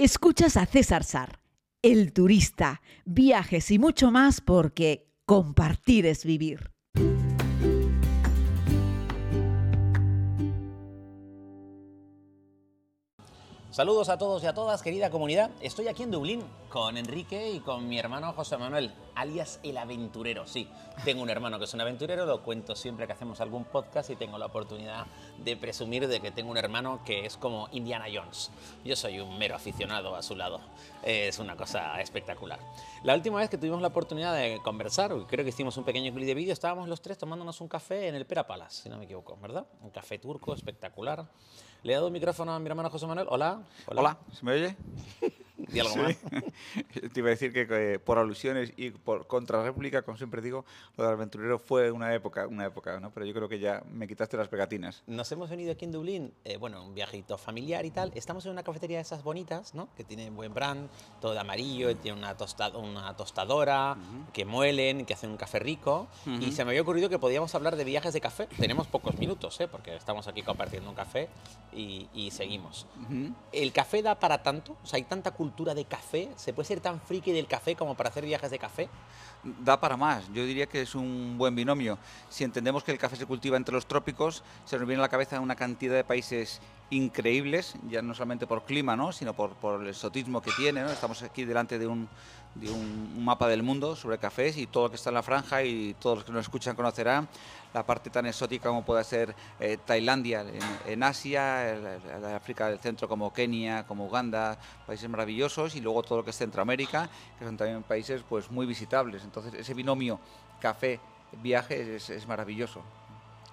Escuchas a César Sar, el turista, viajes y mucho más porque compartir es vivir. Saludos a todos y a todas, querida comunidad. Estoy aquí en Dublín con Enrique y con mi hermano José Manuel, alias el aventurero. Sí, tengo un hermano que es un aventurero, lo cuento siempre que hacemos algún podcast y tengo la oportunidad de presumir de que tengo un hermano que es como Indiana Jones. Yo soy un mero aficionado a su lado. Es una cosa espectacular. La última vez que tuvimos la oportunidad de conversar, creo que hicimos un pequeño clip de vídeo, estábamos los tres tomándonos un café en el Pera Palace, si no me equivoco, ¿verdad? Un café turco espectacular. Le he dado el micrófono a mi hermano José Manuel. Hola. Hola, ¿se me oye? ¿Y algo más? Te iba a decir que, que por alusiones y por contrarréplica, como siempre digo, lo del aventurero fue una época, una época, ¿no? Pero yo creo que ya me quitaste las pegatinas. Nos hemos venido aquí en Dublín, eh, bueno, un viajito familiar y tal. Estamos en una cafetería de esas bonitas, ¿no? Que tiene buen brand, todo de amarillo, tiene una, tosta- una tostadora, que muelen, que hacen un café rico. Y se me había ocurrido que podíamos hablar de viajes de café. Tenemos pocos minutos, ¿eh? Porque estamos aquí compartiendo un café y, y seguimos. Ujú. ¿El café da para tanto? O sea, ¿hay tanta cultura de café? ¿Se puede ser tan friki del café como para hacer viajes de café? Da para más. Yo diría que es un buen binomio. Si entendemos que el café se cultiva entre los trópicos, se nos viene a la cabeza una cantidad de países increíbles, ya no solamente por clima, ¿no? sino por, por el exotismo que tiene. Estamos aquí delante de un, de un, mapa del mundo sobre cafés y todo lo que está en la franja y todos los que nos escuchan conocerán la parte tan exótica como puede ser eh, Tailandia en, en Asia, el- el África del centro como Kenia, como Uganda, países maravillosos y luego todo lo que es Centroamérica, que son también países pues muy visitables. Entonces ese binomio café-viaje es maravilloso.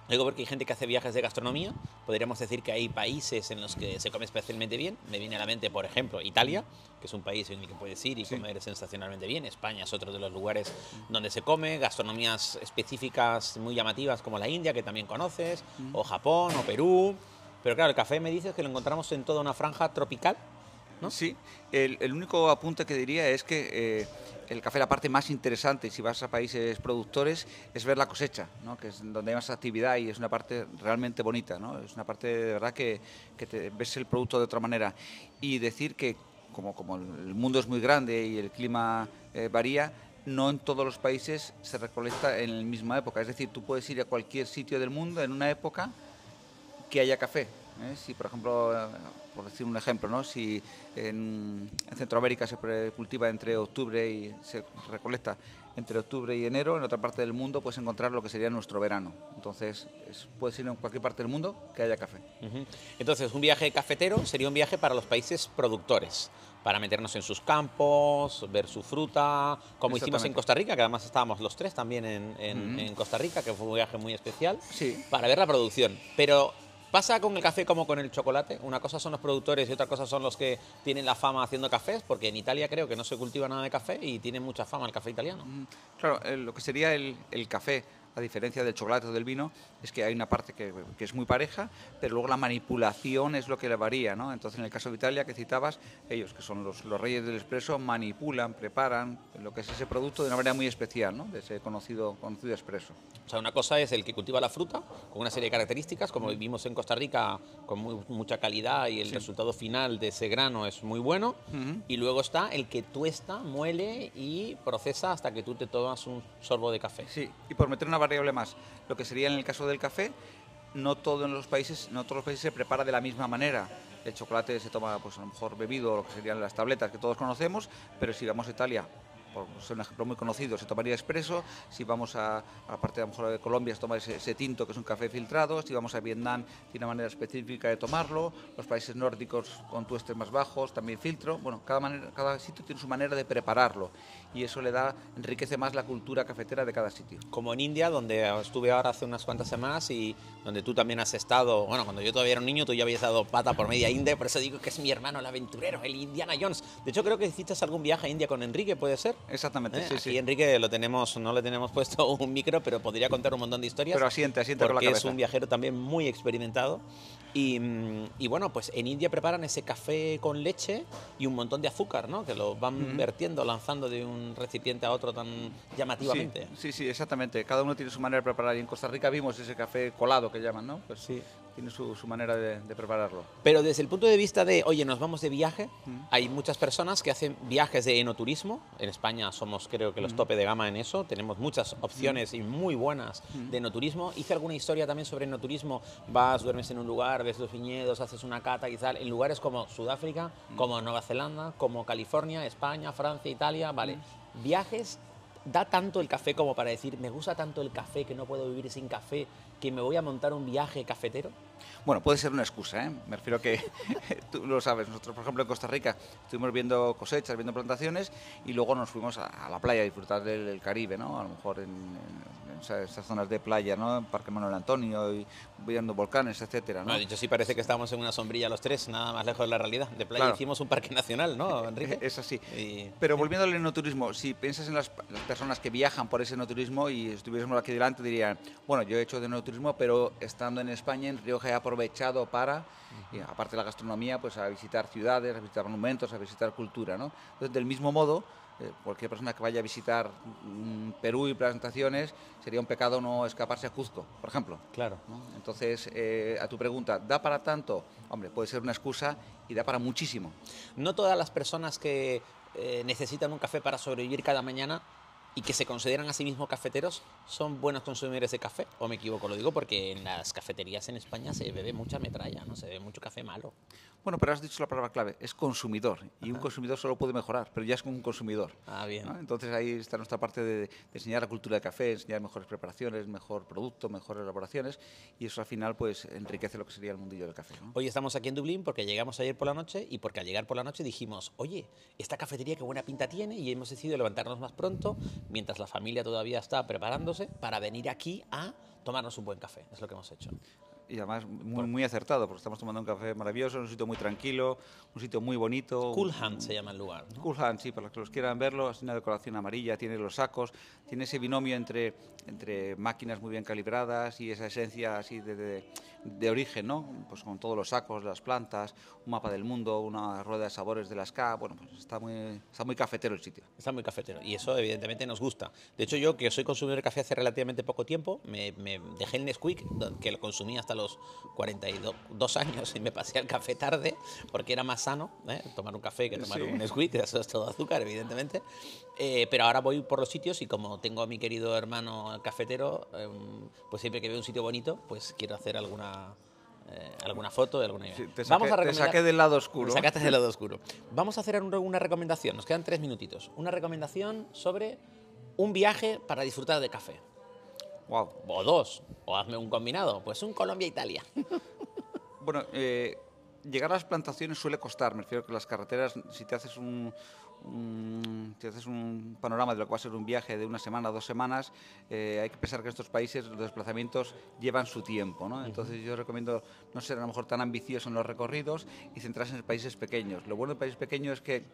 Digo porque hay gente que hace viajes de gastronomía. Podríamos decir que hay países en los que se come especialmente bien. Me viene a la mente, por ejemplo, Italia, que es un país en el que puedes ir y Sí. comer sensacionalmente bien. España es otro de los lugares donde se come. Gastronomías específicas muy llamativas como la India, que también conoces, o Japón, o Perú. Pero claro, el café me dices que lo encontramos en toda una franja tropical. ¿No? Sí, el, único apunte que diría es que eh, el café, la parte más interesante, si vas a países productores, es ver la cosecha, ¿no? que es donde hay más actividad y es una parte realmente bonita, ¿no? es una parte de verdad que, que te ves el producto de otra manera. Y decir que como, como el mundo es muy grande y el clima eh, varía, no en todos los países se recolecta en la misma época. Es decir, tú puedes ir a cualquier sitio del mundo en una época que haya café. ¿Eh? Si, por ejemplo, eh, por decir un ejemplo, ¿no? si en, en Centroamérica se cultiva entre octubre y se recolecta entre octubre y enero, en otra parte del mundo puedes encontrar lo que sería nuestro verano. Entonces, es, puedes ir en cualquier parte del mundo que haya café. Ujú. Entonces, un viaje cafetero sería un viaje para los países productores, para meternos en sus campos, ver su fruta, como hicimos en. Costa Rica, que además estábamos los tres también en, en- Ujú. en Costa Rica, que fue un viaje muy especial, Sí. para ver la producción. Pero pasa con el café como con el chocolate, una cosa son los productores y otra cosa son los que tienen la fama haciendo cafés, porque en Italia creo que no se cultiva nada de café y tiene mucha fama el café italiano. Claro, eh, lo que sería el, el café, a diferencia del chocolate o del vino, es que hay una parte que, que es muy pareja, pero luego la manipulación es lo que le varía, ¿no? Entonces, en el caso de Italia que citabas, ellos, que son los, los reyes del expreso, manipulan, preparan lo que es ese producto de una manera muy especial, ¿no? De ese conocido, conocido expreso. O sea, una cosa es el que cultiva la fruta con una serie de características, como vivimos en Costa Rica, con muy- mucha calidad y el Sí. resultado final de ese grano es muy bueno. Ujú. Y luego está el que tuesta, muele y procesa hasta que tú te tomas un sorbo de café. Sí, y por meter una variable más, lo que sería en el caso del café, no todos los países, no todos los países se prepara de la misma manera. El chocolate se toma, pues a lo mejor bebido, lo que serían las tabletas que todos conocemos, pero si vamos a Italia, por ser un ejemplo muy conocido, se tomaría expreso. Si vamos a, a la parte a lo mejor de Colombia, se toma ese, ese tinto, que es un café filtrado. Si vamos a Vietnam, tiene una manera específica de tomarlo. Los países nórdicos con tuestes más bajos, también filtro. Bueno, cada, manera, cada sitio tiene su manera de prepararlo y eso le da, enriquece más la cultura cafetera de cada sitio. Como en India, donde estuve ahora hace unas cuantas semanas y donde tú también has estado, bueno, cuando yo todavía era un niño, tú ya habías dado pata por media India, por eso digo que es mi hermano el aventurero, el Indiana Jones. De hecho, creo que hiciste algún viaje a India con Enrique, ¿puede ser? Exactamente, ¿Eh? sí, Aquí sí. Enrique lo tenemos, no le tenemos puesto un micro, pero podría contar un montón de historias. Pero asiente, asiente con la porque es cabeza. un viajero también muy experimentado. Y, mm, y bueno, pues en India preparan ese café con leche y un montón de azúcar, ¿no? Que lo van vertiendo, lanzando de un recipiente a otro tan llamativamente. Sí, sí, sí, exactamente. Cada uno tiene su manera de preparar. Y en Costa Rica vimos ese café colado que llaman, ¿no? Pues Sí. Tiene su, su manera de, de prepararlo. Pero desde el punto de vista de, oye, nos vamos de viaje, Mm. hay muchas personas que hacen viajes de enoturismo. En España somos, creo que, los Mm. tope de gama en eso. Tenemos muchas opciones y muy buenas Mm. de enoturismo. Hice alguna historia también sobre enoturismo. Vas, duermes en un lugar, ves los viñedos, haces una cata y tal. En lugares como Sudáfrica, Mm. como Nueva Zelanda, como California, España, Francia, Italia. Vale. Mm. Viajes da tanto el café como para decir, me gusta tanto el café que no puedo vivir sin café, que me voy a montar un viaje cafetero. Bueno, puede ser una excusa, ¿eh? Me refiero a que tú lo sabes. Nosotros, por ejemplo, en Costa Rica estuvimos viendo cosechas, viendo plantaciones y luego nos fuimos a, a la playa a disfrutar del, del Caribe, ¿no? A lo mejor en, en- en esa- esas zonas de playa, ¿no? En Parque Manuel Antonio y viendo volcanes, etcétera, ¿no? No, de hecho sí parece que estábamos en una sombrilla los tres, nada más lejos de la realidad. De playa Claro. hicimos un parque nacional, ¿no, Enrique? Es así. Y- Pero volviendo al enoturismo, si piensas en las, las personas que viajan por ese enoturismo y estuviésemos aquí delante, dirían, bueno, yo he hecho de enoturismo, pero estando en España, en Rioja, he aprovechado para, aparte de la gastronomía, pues a visitar ciudades, a visitar monumentos, a visitar cultura, ¿no? Entonces, del mismo modo, eh, cualquier persona que vaya a visitar mm, Perú y plantaciones, sería un pecado no escaparse a Cuzco, por ejemplo. Claro. ¿no? Entonces, eh, a tu pregunta, ¿da para tanto? Hombre, puede ser una excusa y da para muchísimo. No todas las personas que eh, necesitan un café para sobrevivir cada mañana y que se consideran a sí mismos cafeteros son buenos consumidores de café. ¿O me equivoco? Lo digo porque en las cafeterías en España se bebe mucha metralla, ¿no? Se bebe mucho café malo. Bueno, pero has dicho la palabra clave, es consumidor. Y un consumidor solo puede mejorar, pero ya es un consumidor. Ah, bien. ¿no? Entonces ahí está nuestra parte de, de enseñar la cultura de café, enseñar mejores preparaciones, mejor producto, mejores elaboraciones. Y eso al final pues enriquece lo que sería el mundillo del café. ¿no? Hoy estamos aquí en Dublín porque llegamos ayer por la noche y porque al llegar por la noche dijimos, oye, esta cafetería qué buena pinta tiene y hemos decidido levantarnos más pronto mientras la familia todavía está preparándose para venir aquí a tomarnos un buen café. Es lo que hemos hecho. Y además muy, muy acertado, porque estamos tomando un café maravilloso, en un sitio muy tranquilo, un sitio muy bonito. Cool Hand se llama el lugar. ¿no? Cool Hand, sí, para los que los quieran verlo, es una decoración amarilla, tiene los sacos, tiene ese binomio entre, entre máquinas muy bien calibradas y esa esencia así de, de, de origen, ¿no? Pues con todos los sacos, las plantas, un mapa del mundo, una rueda de sabores de las K, bueno, pues está muy, está muy cafetero el sitio. Está muy cafetero y eso evidentemente nos gusta. De hecho yo que soy consumidor de café hace relativamente poco tiempo, me, me dejé el Nesquik, que lo consumí hasta los 42 años y me pasé al café tarde porque era más sano ¿eh? tomar un café que tomar Sí. un Nesquik, eso es todo azúcar evidentemente. Eh, pero ahora voy por los sitios y como tengo a mi querido hermano cafetero, eh, pues siempre que veo un sitio bonito, pues quiero hacer alguna... eh, alguna foto, alguna idea. Sí, te, Vamos a te recomendar- saqué del lado oscuro. me sacaste del lado oscuro. Vamos a hacer un- una recomendación, nos quedan tres minutitos. Una recomendación sobre un viaje para disfrutar de café. Wow. O dos, o hazme un combinado. Pues un Colombia-Italia. Bueno, eh, llegar a las plantaciones suele costar. Me refiero que las carreteras, si te haces un, un- si haces un panorama de lo que va a ser un viaje de una semana, dos semanas, eh, hay que pensar que en estos países los desplazamientos llevan su tiempo. ¿no? Entonces yo recomiendo no ser a lo mejor tan ambicioso en los recorridos y centrarse en países pequeños. Lo bueno de países pequeños es que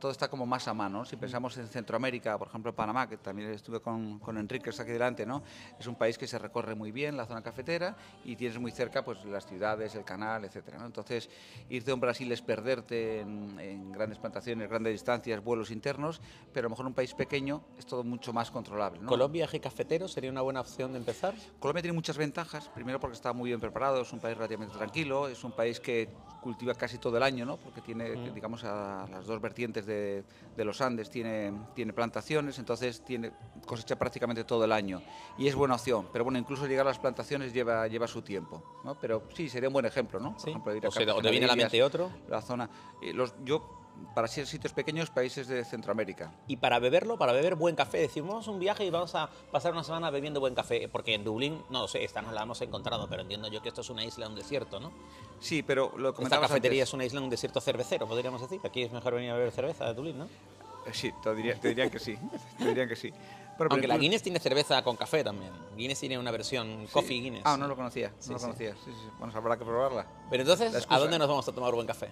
todo está como más a mano. Si pensamos en Centroamérica, por ejemplo, Panamá, que también estuve con, con Enrique que está aquí delante, ¿no? Es un país que se recorre muy bien, la zona cafetera, y tienes muy cerca pues las ciudades, el canal. ¿no? Entonces, irte a un Brasil es perderte en, en grandes plantaciones, grandes distancias, vuelos internos, pero a lo mejor un país pequeño es todo mucho más controlable. ¿no? Colombia, viaje cafetero, sería una buena opción de empezar. Colombia tiene muchas ventajas. Primero porque está muy bien preparado, es un país relativamente tranquilo, es un país que cultiva casi todo el año, ¿no? Porque tiene, digamos, a las dos vertientes de, de los Andes tiene, tiene plantaciones, entonces tiene cosecha prácticamente todo el año. Y es buena opción. Pero bueno, incluso llegar a las plantaciones lleva, lleva su tiempo, ¿no? Pero sí, sería un buen ejemplo, ¿no? Por Sí. ejemplo, ir a O, te viene a la mente otro. La zona. eh, los, yo, para ser sitios pequeños, países de Centroamérica. Y para beberlo, para beber buen café, decimos vamos a un viaje y vamos a pasar una semana bebiendo buen café. Porque en Dublín, no lo sé, esta no la hemos encontrado, pero entiendo yo que esto es una isla, un desierto, ¿no? Sí, pero lo Esta comentabas cafetería antes. es una isla, un desierto cervecero, podríamos decir. Aquí es mejor venir a beber cerveza de Dublín, ¿no? Sí, te, diría- te dirían que sí. Te dirían que sí. Pero Aunque la Guinness tiene cerveza con café también. Guinness tiene una versión Sí. Coffee Guinness. Ah, no lo conocía, Sí, no lo conocía. Sí. Bueno, habrá que probarla. Pero entonces. ¿a dónde nos vamos a tomar buen café?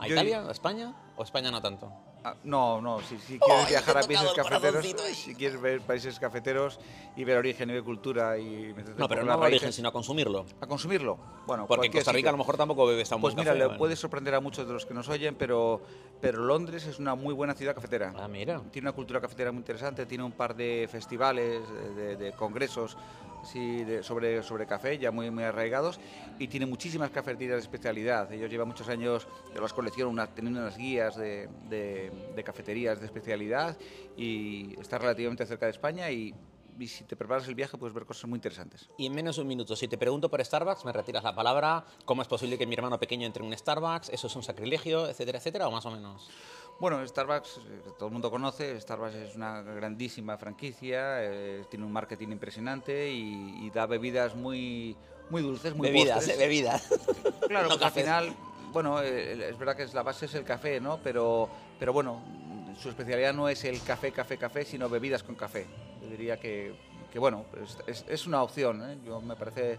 ¿A Yo- Italia? ¿A España? ¿O España no tanto? Ah, no, no, si, si quieres ¡Ay, viajar a países cafeteros, si quieres ver países cafeteros y ver origen y ver cultura y No, pero no a origen, sino a consumirlo. a consumirlo. Bueno, Porque en Costa Rica a lo mejor tampoco bebes tan Pues mira, café. le puede sorprender a muchos de los que nos oyen, pero, pero Londres es una muy buena ciudad cafetera. Ah, mira. Tiene una cultura cafetera muy interesante, tiene un par de festivales, de, de congresos sí, sobre, sobre café, ya muy, muy arraigados, y tiene muchísimas cafeterías de especialidad. Ellos llevan muchos años, yo las colecciono, una, teniendo unas guías de, de- de cafeterías de especialidad, y está relativamente cerca de España, y, y si te preparas el viaje puedes ver cosas muy interesantes. Y en menos de un minuto, si te pregunto por Starbucks, me retiras la palabra. ¿Cómo es posible que mi hermano pequeño entre en un Starbucks? ¿Eso es un sacrilegio, etcétera, etcétera? ¿O más o menos? Bueno, Starbucks, eh, todo el mundo conoce, Starbucks es una grandísima franquicia, eh, tiene un marketing impresionante y, y da bebidas muy, muy dulces, muy bebidas, postres. eh, bebidas. Claro, No al final, bueno, eh, es verdad que es- la base es el café, ¿no? Pero, pero bueno, su especialidad no es el café, café, café, sino bebidas con café. Yo diría que, que bueno, es, es- es una opción, ¿eh? Yo me parece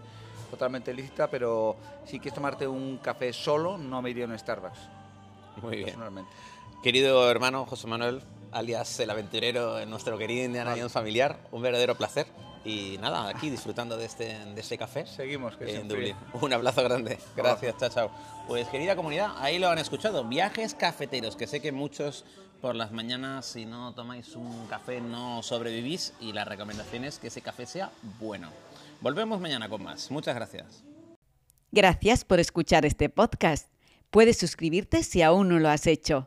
totalmente lícita, pero si quieres tomarte un café solo, no me iría a un Starbucks, Muy bien. personalmente. Querido hermano José Manuel, alias el aventurero en nuestro querido Indiana Jones familiar, un verdadero placer. Y nada, aquí disfrutando de este, de este café Seguimos, que en. Dublín. Un abrazo grande. Gracias, chao, chao. Pues querida comunidad, ahí lo han escuchado. Viajes cafeteros, que sé que muchos por las mañanas, si no tomáis un café, no sobrevivís. Y la recomendación es que ese café sea bueno. Volvemos mañana con más. Muchas gracias. Gracias por escuchar este podcast. Puedes suscribirte si aún no lo has hecho.